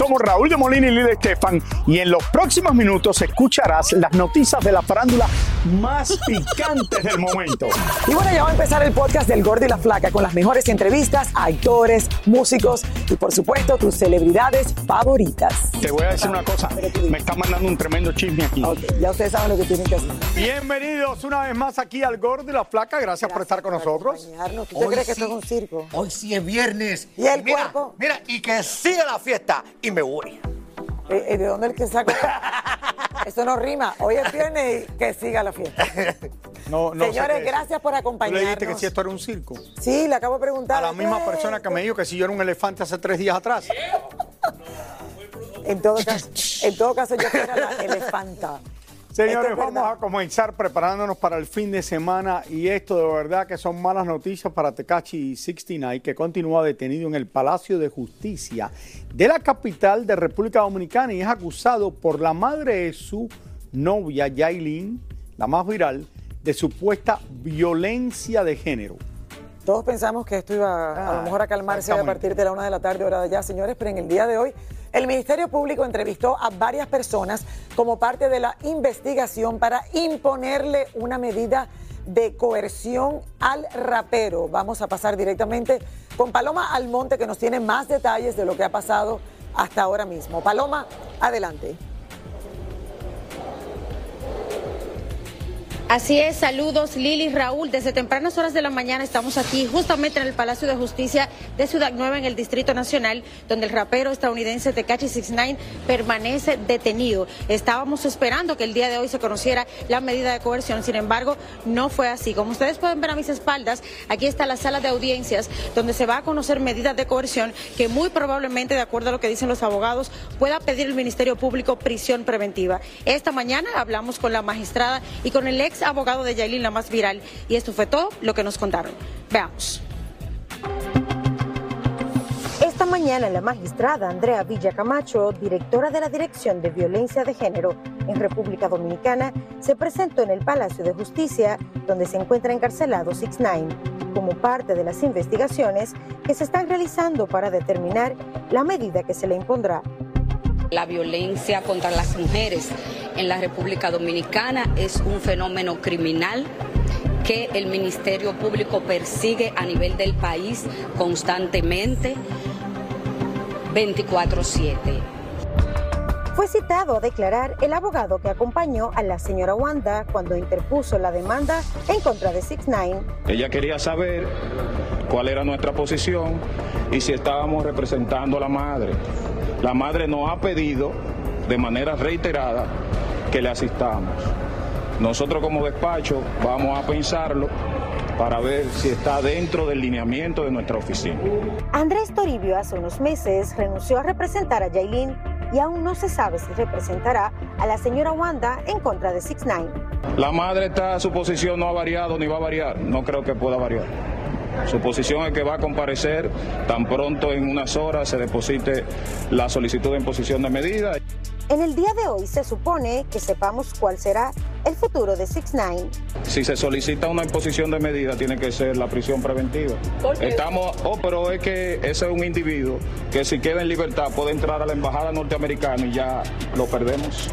Somos Raúl de Molina y Lidia Estefan y en los próximos minutos escucharás las noticias de la farándula más picantes del momento. Y bueno, ya va a empezar el podcast del Gordo y la Flaca con las mejores entrevistas a actores, músicos y por supuesto tus celebridades favoritas. Te voy a decir una cosa, me está mandando un tremendo chisme aquí. Ok, ya ustedes saben lo que tienen que hacer. Bienvenidos una vez más aquí al Gordo y la Flaca, gracias, por estar con nosotros. ¿Tú crees que esto es un circo? Hoy sí es viernes. ¿Y el mira, cuerpo? Mira, y que siga la fiesta. Y me voy. Eh, ¿De dónde el que saca? Eso no rima. Hoy es viernes y que siga la fiesta. No, no sé Señores, gracias por ¿Tú acompañarnos. le dijiste que si esto era un circo? Sí, le acabo de preguntar. A la misma ¿qué? persona que me dijo que si yo era un elefante hace tres días atrás. En todo caso, en todo caso yo era la elefanta. Señores, vamos verdad. a comenzar preparándonos para el fin de semana y esto de verdad que son malas noticias para Tecachi 69 que continúa detenido en el Palacio de Justicia de la capital de República Dominicana y es acusado por la madre de su novia Yailin, la más viral, de supuesta violencia de género. Todos pensamos que esto iba a lo Ah, mejor a calmarse a partir de la una de la tarde, hora de allá, señores, pero en el día de hoy el Ministerio Público entrevistó a varias personas como parte de la investigación para imponerle una medida de coerción al rapero. Vamos a pasar directamente con Paloma Almonte, que nos tiene más detalles de lo que ha pasado hasta ahora mismo. Paloma, adelante. Así es, saludos Lili, Raúl. Desde tempranas horas de la mañana estamos aquí justamente en el Palacio de Justicia de Ciudad Nueva en el Distrito Nacional, donde el rapero estadounidense Tekashi 69 permanece detenido. Estábamos esperando que el día de hoy se conociera la medida de coerción, sin embargo, no fue así. Como ustedes pueden ver a mis espaldas, aquí está la sala de audiencias donde se va a conocer medidas de coerción que muy probablemente, de acuerdo a lo que dicen los abogados, pueda pedir el Ministerio Público prisión preventiva. Esta mañana hablamos con la magistrada y con el ex abogado de Yailin, la más viral, y esto fue todo lo que nos contaron. Veamos. Esta mañana la magistrada Andrea Villa Camacho, directora de la Dirección de Violencia de Género en República Dominicana, se presentó en el Palacio de Justicia, donde se encuentra encarcelado 69, como parte de las investigaciones que se están realizando para determinar la medida que se le impondrá. La violencia contra las mujeres en la República Dominicana es un fenómeno criminal que el Ministerio Público persigue a nivel del país constantemente 24/7. Fue citado a declarar el abogado que acompañó a la señora Wanda cuando interpuso la demanda en contra de 69 Ella quería saber cuál era nuestra posición y si estábamos representando a la madre. La madre nos ha pedido de manera reiterada que le asistamos. Nosotros como despacho vamos a pensarlo para ver si está dentro del lineamiento de nuestra oficina. Andrés Toribio hace unos meses renunció a representar a Yailin y aún no se sabe si representará a la señora Wanda en contra de 69 La madre está, su posición no ha variado ni va a variar, no creo que pueda variar. Su posición es que va a comparecer tan pronto en unas horas se deposite la solicitud de imposición de medida. En el día de hoy se supone que sepamos cuál será el futuro de 69 Si se solicita una imposición de medida, tiene que ser la prisión preventiva. Estamos, oh, pero es que ese es un individuo que si queda en libertad puede entrar a la embajada norteamericana y ya lo perdemos.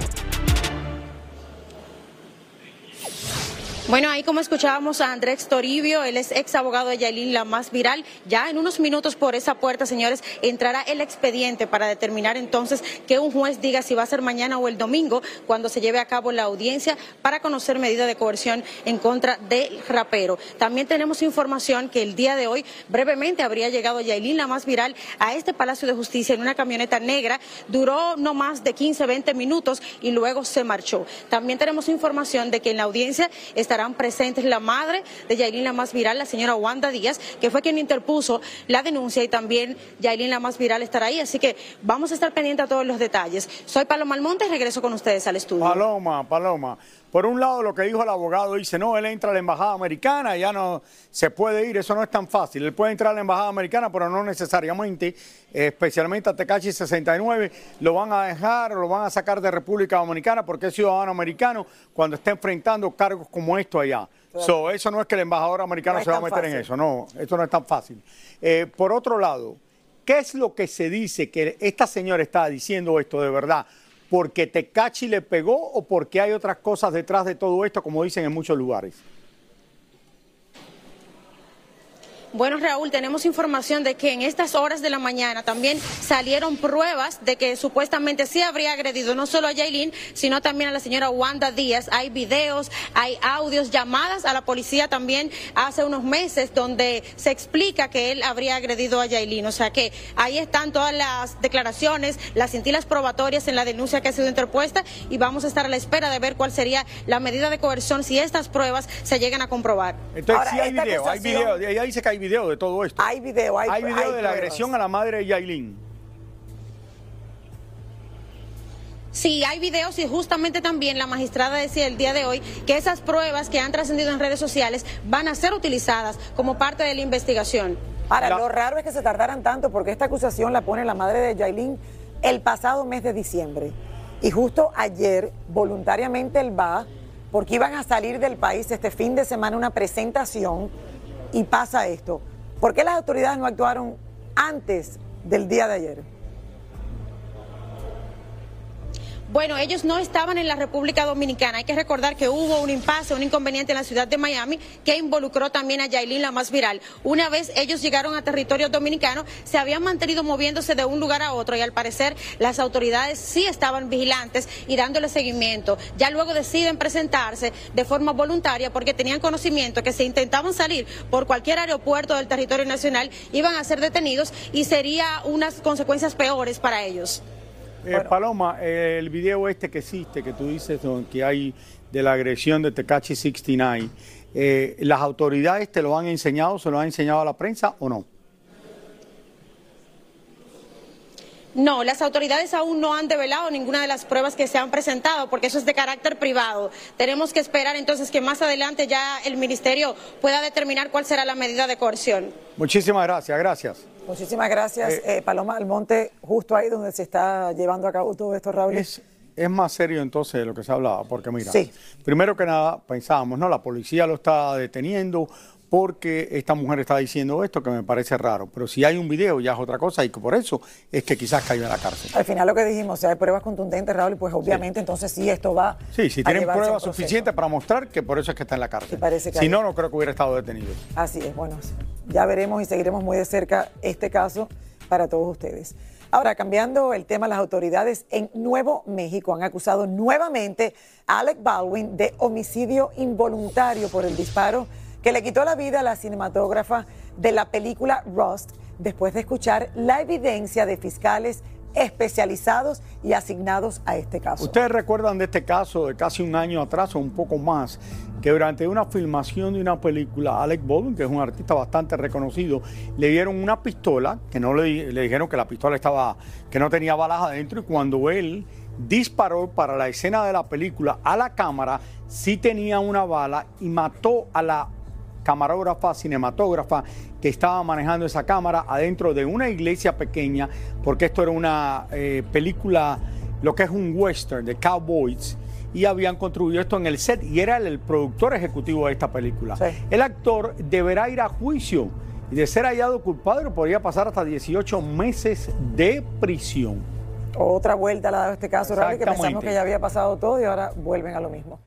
Bueno, ahí como escuchábamos a Andrés Toribio, él es ex abogado de Yailin, la más viral. Ya en unos minutos por esa puerta, señores, entrará el expediente para determinar entonces que un juez diga si va a ser mañana o el domingo cuando se lleve a cabo la audiencia para conocer medida de coerción en contra del rapero. También tenemos información que el día de hoy brevemente habría llegado Yailin, la más viral, a este Palacio de Justicia en una camioneta negra. Duró no más de 15, 20 minutos y luego se marchó. También tenemos información de que en la audiencia está estarán presentes la madre de Yailin la más viral, la señora Wanda Díaz, que fue quien interpuso la denuncia y también Yailin la más viral estará ahí. Así que vamos a estar pendientes a todos los detalles. Soy Paloma Almonte regreso con ustedes al estudio. Paloma, Paloma. Por un lado, lo que dijo el abogado dice, no, él entra a la embajada americana, ya no se puede ir, eso no es tan fácil. Él puede entrar a la embajada americana, pero no necesariamente, especialmente a Tecachi 69, lo van a dejar, lo van a sacar de República Dominicana porque es ciudadano americano cuando está enfrentando cargos como esto allá. eso no es que el embajador americano se va a meter en eso, no, eso no es tan fácil. Eh, por otro lado, ¿qué es lo que se dice que esta señora está diciendo esto de verdad? Porque Tecachi le pegó o porque hay otras cosas detrás de todo esto, como dicen en muchos lugares? Bueno, Raúl, tenemos información de que en estas horas de la mañana también salieron pruebas de que supuestamente sí habría agredido no solo a Yailin, sino también a la señora Wanda Díaz. Hay videos, hay audios, llamadas a la policía también hace unos meses donde se explica que él habría agredido a Yailin. O sea que ahí están todas las declaraciones, las cintilas probatorias en la denuncia que ha sido interpuesta y vamos a estar a la espera de ver cuál sería la medida de coerción si estas pruebas se llegan a comprobar. Entonces sí hay video, hay video, ella dice que hay video de todo esto. Hay video, hay Hay video de la agresión a la madre de Yailin. Sí, hay videos y justamente también la magistrada decía el día de hoy que esas pruebas que han trascendido en redes sociales van a ser utilizadas como parte de la investigación. Ahora, lo raro es que se tardaran tanto porque esta acusación la pone la madre de Yailin el pasado mes de diciembre. Y justo ayer, voluntariamente él va, porque iban a salir del país este fin de semana una presentación y pasa esto. ¿Por qué las autoridades no actuaron antes del día de ayer? Bueno, ellos no estaban en la República Dominicana. Hay que recordar que hubo un impasse, un inconveniente en la ciudad de Miami que involucró también a Yailin, la más viral. Una vez ellos llegaron a territorio dominicano, se habían mantenido moviéndose de un lugar a otro y al parecer las autoridades sí estaban vigilantes y dándole seguimiento. Ya luego deciden presentarse de forma voluntaria porque tenían conocimiento que si intentaban salir por cualquier aeropuerto del territorio nacional iban a ser detenidos y sería unas consecuencias peores para ellos. Eh, Paloma, el video este que existe, que tú dices que hay de la agresión de Tecachi 69, eh, ¿las autoridades te lo han enseñado, se lo han enseñado a la prensa o no? No, las autoridades aún no han develado ninguna de las pruebas que se han presentado, porque eso es de carácter privado. Tenemos que esperar entonces que más adelante ya el ministerio pueda determinar cuál será la medida de coerción. Muchísimas gracias, gracias. Muchísimas gracias, eh, eh, Paloma Almonte, justo ahí donde se está llevando a cabo todo esto, Raúl. Es, es más serio entonces de lo que se hablaba, porque mira, primero que nada pensábamos, ¿no? La policía lo está deteniendo porque esta mujer está diciendo esto que me parece raro, pero si hay un video ya es otra cosa y que por eso es que quizás caiga en la cárcel. Al final lo que dijimos, si hay pruebas contundentes, Raúl, pues obviamente entonces sí esto va Sí, si tienen pruebas suficientes para mostrar que por eso es que está en la cárcel. si no, no creo que hubiera estado detenido. Así es, bueno, ya veremos y seguiremos muy de cerca este caso para todos ustedes. Ahora, cambiando el tema, las autoridades en Nuevo México han acusado nuevamente a Alec Baldwin de homicidio involuntario por el disparo que le quitó la vida a la cinematógrafa de la película Rust después de escuchar la evidencia de fiscales especializados y asignados a este caso. Ustedes recuerdan de este caso de casi un año atrás o un poco más, que durante una filmación de una película, Alec Baldwin, que es un artista bastante reconocido, le dieron una pistola, que no le, le dijeron que la pistola estaba, que no tenía balas adentro, y cuando él disparó para la escena de la película a la cámara, sí tenía una bala y mató a la camarógrafa, cinematógrafa que estaba manejando esa cámara adentro de una iglesia pequeña, porque esto era una eh, película, lo que es un western de cowboys, y habían construido esto en el set y era el, productor ejecutivo de esta película. El actor deberá ir a juicio y de ser hallado culpable podría pasar hasta 18 meses de prisión. Otra vuelta la dado este caso, que pensamos que ya había pasado todo y ahora vuelven a lo mismo.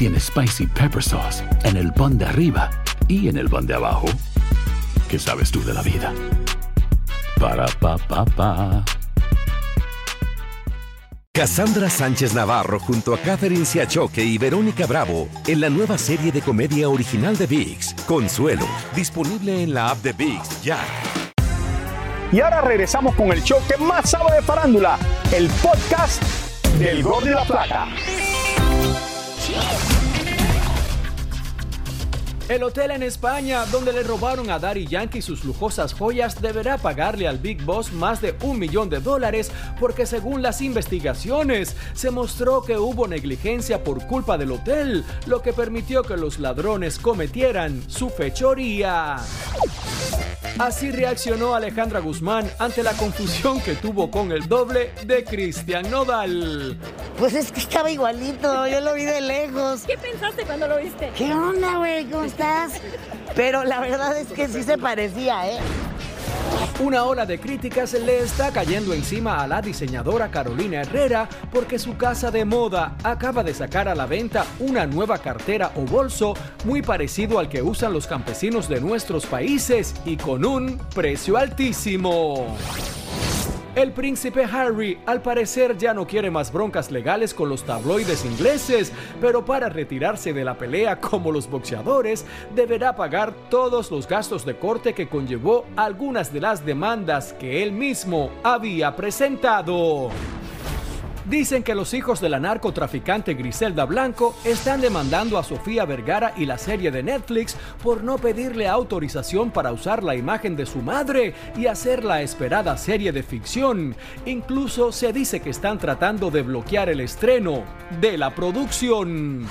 tiene Spicy Pepper Sauce en el pan de arriba y en el pan de abajo, ¿qué sabes tú de la vida? Para, pa, pa, pa. Cassandra Sánchez Navarro junto a Catherine Siachoque y Verónica Bravo en la nueva serie de comedia original de VIX, Consuelo, disponible en la app de VIX ya. Y ahora regresamos con el show que más sabe de farándula, el podcast del Gol de la Plata. El hotel en España, donde le robaron a Daddy Yankee sus lujosas joyas, deberá pagarle al Big Boss más de un millón de dólares porque según las investigaciones se mostró que hubo negligencia por culpa del hotel, lo que permitió que los ladrones cometieran su fechoría. Así reaccionó Alejandra Guzmán ante la confusión que tuvo con el doble de Cristian Nodal. Pues es que estaba igualito, yo lo vi de lejos. ¿Qué pensaste cuando lo viste? ¿Qué onda, güey? ¿Cómo estás? Pero la verdad es que sí se parecía, ¿eh? Una ola de críticas le está cayendo encima a la diseñadora Carolina Herrera porque su casa de moda acaba de sacar a la venta una nueva cartera o bolso muy parecido al que usan los campesinos de nuestros países y con un precio altísimo. El príncipe Harry al parecer ya no quiere más broncas legales con los tabloides ingleses, pero para retirarse de la pelea como los boxeadores deberá pagar todos los gastos de corte que conllevó algunas de las demandas que él mismo había presentado. Dicen que los hijos de la narcotraficante Griselda Blanco están demandando a Sofía Vergara y la serie de Netflix por no pedirle autorización para usar la imagen de su madre y hacer la esperada serie de ficción. Incluso se dice que están tratando de bloquear el estreno de la producción.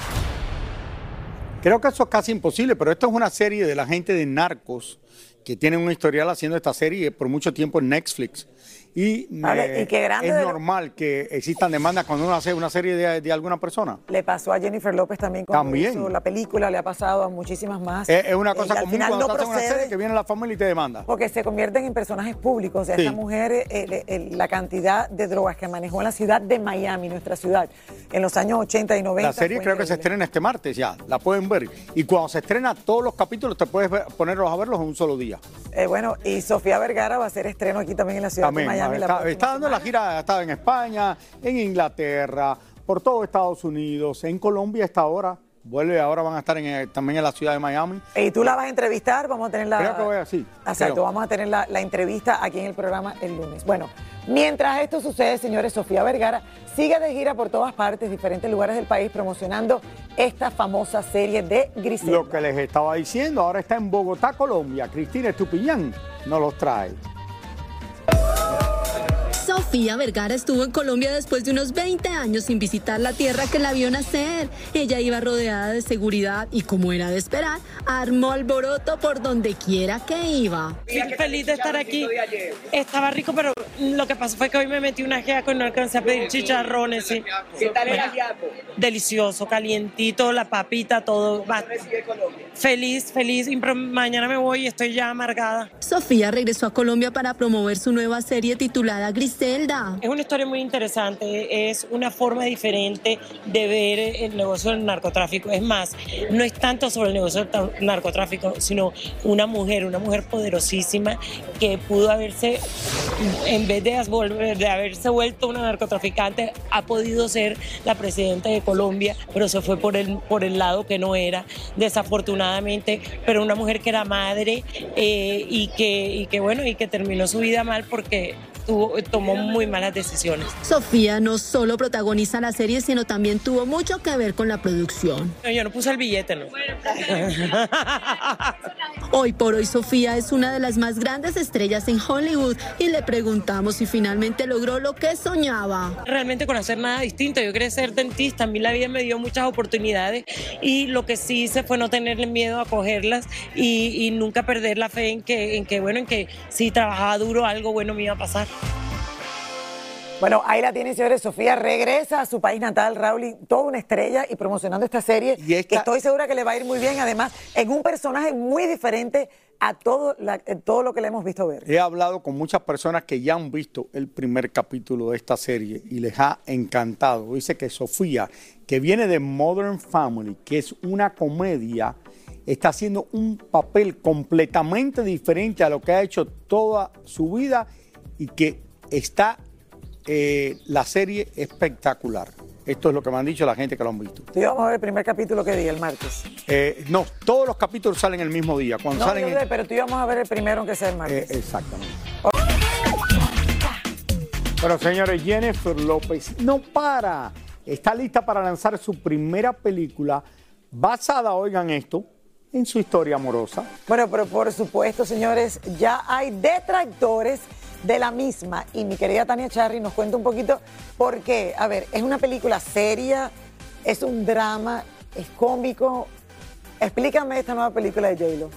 Creo que eso es casi imposible, pero esto es una serie de la gente de narcos que tienen un historial haciendo esta serie por mucho tiempo en Netflix. Y, eh, qué grande es de normal que existan demandas cuando uno hace una serie de, de alguna persona. Le pasó a Jennifer López también cuando También. hizo la película, le ha pasado a muchísimas más. Es, es una Eh, cosa al común final cuando no hace una procede serie que viene la familia y te demanda. Porque se convierten en personajes públicos. O sea, Sí. esta mujer, eh, eh, eh, la cantidad de drogas que manejó en la ciudad de Miami, nuestra ciudad, en los años 80 y 90. La serie creo que se estrena este martes ya, la pueden ver. Y cuando se estrena todos los capítulos te puedes ver- ponerlos a verlos en un solo día. Eh, bueno, y Sofía Vergara va a hacer estreno aquí también en la ciudad También, de Miami. La está, dando la gira, ha estado en España, en Inglaterra, por todo Estados Unidos, en Colombia está ahora, vuelve, ahora van a estar en, eh, también en la ciudad de Miami. Y tú la vas a entrevistar, vamos a tener la... Creo que voy así. Exacto, vamos a tener la, la entrevista aquí en el programa el lunes. Bueno, mientras esto sucede, señores, Sofía Vergara sigue de gira por todas partes, diferentes lugares del país, promocionando esta famosa serie de Griselda. Lo que les estaba diciendo, ahora está en Bogotá, Colombia. Cristina Estupiñán nos los trae. Sofía Vergara estuvo en Colombia después de unos 20 años sin visitar la tierra que la vio nacer. Ella iba rodeada de seguridad y, como era de esperar, armó alboroto por donde quiera que iba. Sí, feliz de estar aquí. Estaba rico, pero lo que pasó fue que hoy me metí una ajiaco y no alcancé a pedir chicharrones. sí. ¿Qué tal el ajiaco? Delicioso, calientito, la papita, todo. Va- Feliz, feliz. Mañana me voy y estoy ya amargada. Sofía regresó a Colombia para promover su nueva serie titulada Es una historia muy interesante, es una forma diferente de ver el negocio del narcotráfico. Es más, no es tanto sobre el negocio del narcotráfico, sino una mujer, una mujer poderosísima que pudo haberse, en vez de, de haberse vuelto una narcotraficante, ha podido ser la presidenta de Colombia, pero se fue por el, por el lado que no era, desafortunadamente, pero una mujer que era madre eh, y, que, y que, bueno, y que terminó su vida mal porque tuvo, tomó muy malas decisiones. Sofía no solo protagoniza la serie, sino también tuvo mucho que ver con la producción. No, yo no puse el billete, ¿no? Hoy por hoy Sofía es una de las más grandes estrellas en Hollywood y le preguntamos si finalmente logró lo que soñaba. Realmente con hacer nada distinto, yo quería ser dentista, a mí la vida me dio muchas oportunidades y lo que sí hice fue no tenerle miedo a cogerlas y, y nunca perder la fe en que, en que, bueno, en que si trabajaba duro algo bueno me iba a pasar. Bueno, ahí la tienen, señores. Sofía regresa a su país natal, Raúl, y toda una estrella y promocionando esta serie. que estoy segura que le va a ir muy bien. Además, en un personaje muy diferente a todo, la- eh, todo lo que le hemos visto ver. He hablado con muchas personas que ya han visto el primer capítulo de esta serie y les ha encantado. Dice que Sofía, que viene de Modern Family, que es una comedia, está haciendo un papel completamente diferente a lo que ha hecho toda su vida y que está eh, la serie espectacular. Esto es lo que me han dicho la gente que lo han visto. Yo vamos a ver el primer capítulo que día, el martes. Eh, no, todos los capítulos salen el mismo día. Cuando No, salen yo pero tú vamos a ver el primero, aunque sea el martes. Eh, exactamente. Pero señores, Jennifer López no para. Está lista para lanzar su primera película basada, oigan esto, en su historia amorosa. Bueno, pero por supuesto, señores, ya hay detractores de la misma. Y mi querida Tania Charry nos cuenta un poquito por qué. A ver, es una película seria, es un drama, es cómico. Explícame esta nueva película de J-Lo.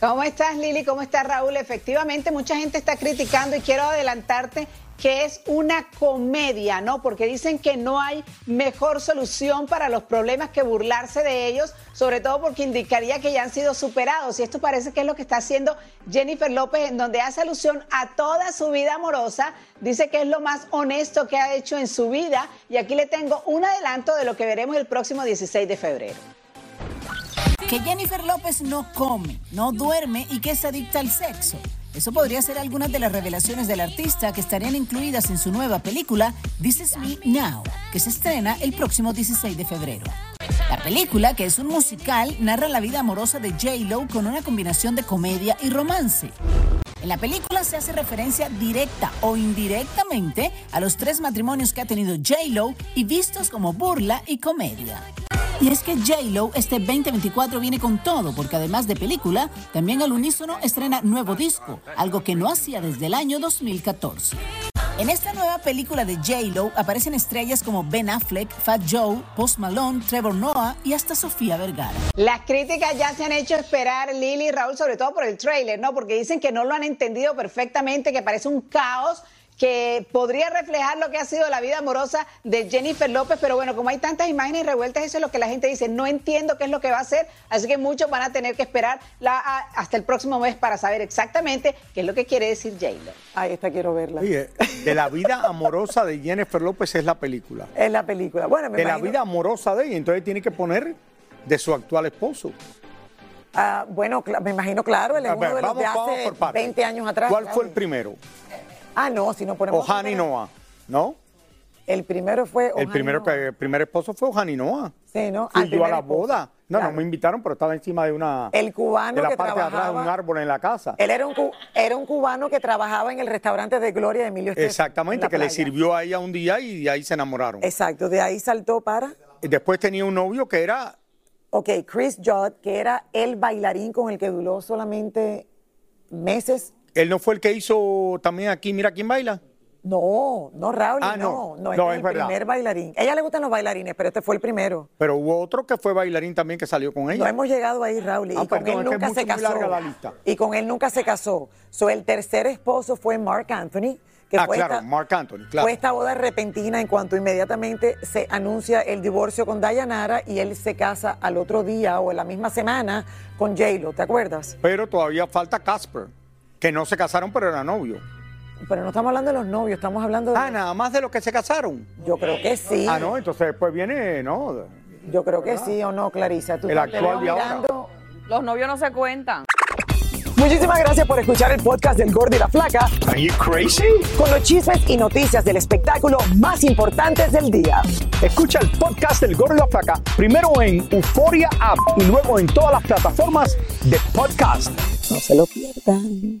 ¿Cómo estás, Lili? ¿Cómo está Raúl? Efectivamente, mucha gente está criticando y quiero adelantarte que es una comedia, ¿no? Porque dicen que no hay mejor solución para los problemas que burlarse de ellos, sobre todo porque indicaría que ya han sido superados. Y esto parece que es lo que está haciendo Jennifer López, en donde hace alusión a toda su vida amorosa. Dice que es lo más honesto que ha hecho en su vida. Y aquí le tengo un adelanto de lo que veremos el próximo 16 de febrero. que Jennifer López no come, no duerme y que es adicta al sexo. Eso podría ser algunas de las revelaciones del artista que estarían incluidas en su nueva película This Is Me Now, que se estrena el próximo 16 de febrero. La película, que es un musical, narra la vida amorosa de J-Lo con una combinación de comedia y romance. En la película se hace referencia directa o indirectamente a los tres matrimonios que ha tenido J-Lo y vistos como burla y comedia. Y es que J-Lo este 2024 viene con todo, porque además de película, también al unísono estrena nuevo disco, algo que no hacía desde el año 2014. En esta nueva película de J-Lo aparecen estrellas como Ben Affleck, Fat Joe, Post Malone, Trevor Noah y hasta Sofía Vergara. Las críticas ya se han hecho esperar, Lili y Raúl, sobre todo por el tráiler, ¿no? Porque dicen que no lo han entendido perfectamente, que parece un caos que podría reflejar lo que ha sido la vida amorosa de Jennifer López, pero bueno, como hay tantas imágenes revueltas, eso es lo que la gente dice, no entiendo qué es lo que va a hacer, así que muchos van a tener que esperar la- a- hasta el próximo mes para saber exactamente qué es lo que quiere decir J-Lo. Ahí está, quiero verla. Oye, de la vida amorosa de Jennifer López es la película. Es la película. Bueno, me De la vida amorosa de ella, entonces tiene que poner de su actual esposo. Ah, bueno, me imagino, claro, es A ver, uno de los vamos- de vamos hace por partes. 20 años atrás. ¿Cuál claro. fue el primero? Ah, no, si no ponemos... Hani Noah, ¿no? El primero fue... El Ohani primero que el primer esposo fue Ohani Noah. Sí, ¿no? Fui el yo a la esposo. boda. No, Claro. no me invitaron, pero estaba encima de una. El cubano de la que parte de atrás de un árbol en la casa. Él era un, era un cubano que trabajaba en el restaurante de Gloria de Emilio Estefan, Exactamente, que le sirvió a ella un día y de ahí se enamoraron. Exacto, de ahí saltó para... Y Después tenía un novio que era. Ok, Chris Judd, que era el bailarín con el que duró solamente meses. Él no fue el que hizo también aquí, mira quién baila. No, no, Raúl, Ah, no. no. No, este No, es es el verdad. primer bailarín. A ella le gustan los bailarines, pero este fue el primero. Pero hubo otro que fue bailarín también que salió con No ella. hemos llegado ahí, Raúl, y Ah, con perdón, él es que nunca es se mucho, casó. Y con él nunca se casó. So, el tercer esposo fue Mark Anthony, que ah, fue, claro, esta, Mark Anthony, claro. fue esta boda repentina en cuanto inmediatamente se anuncia el divorcio con Dayanara y él se casa al otro día o en la misma semana con J-Lo, ¿te acuerdas? Pero todavía falta Casper, que no se casaron, pero era novio. Pero no estamos hablando de los novios, estamos hablando de... Ah, nada más de los que se casaron. Yo creo que sí. Ah, no, entonces después viene, ¿no? Yo creo que sí o no, Clarisa. Tú El actual de ahora. Los novios no se cuentan. Muchísimas gracias por escuchar el podcast del Gordo y la Flaca. Are you crazy? Con los chismes y noticias del espectáculo más importantes del día. Escucha el podcast del Gordo y la Flaca primero en Euforia App y luego en todas las plataformas de podcast. No se lo pierdan.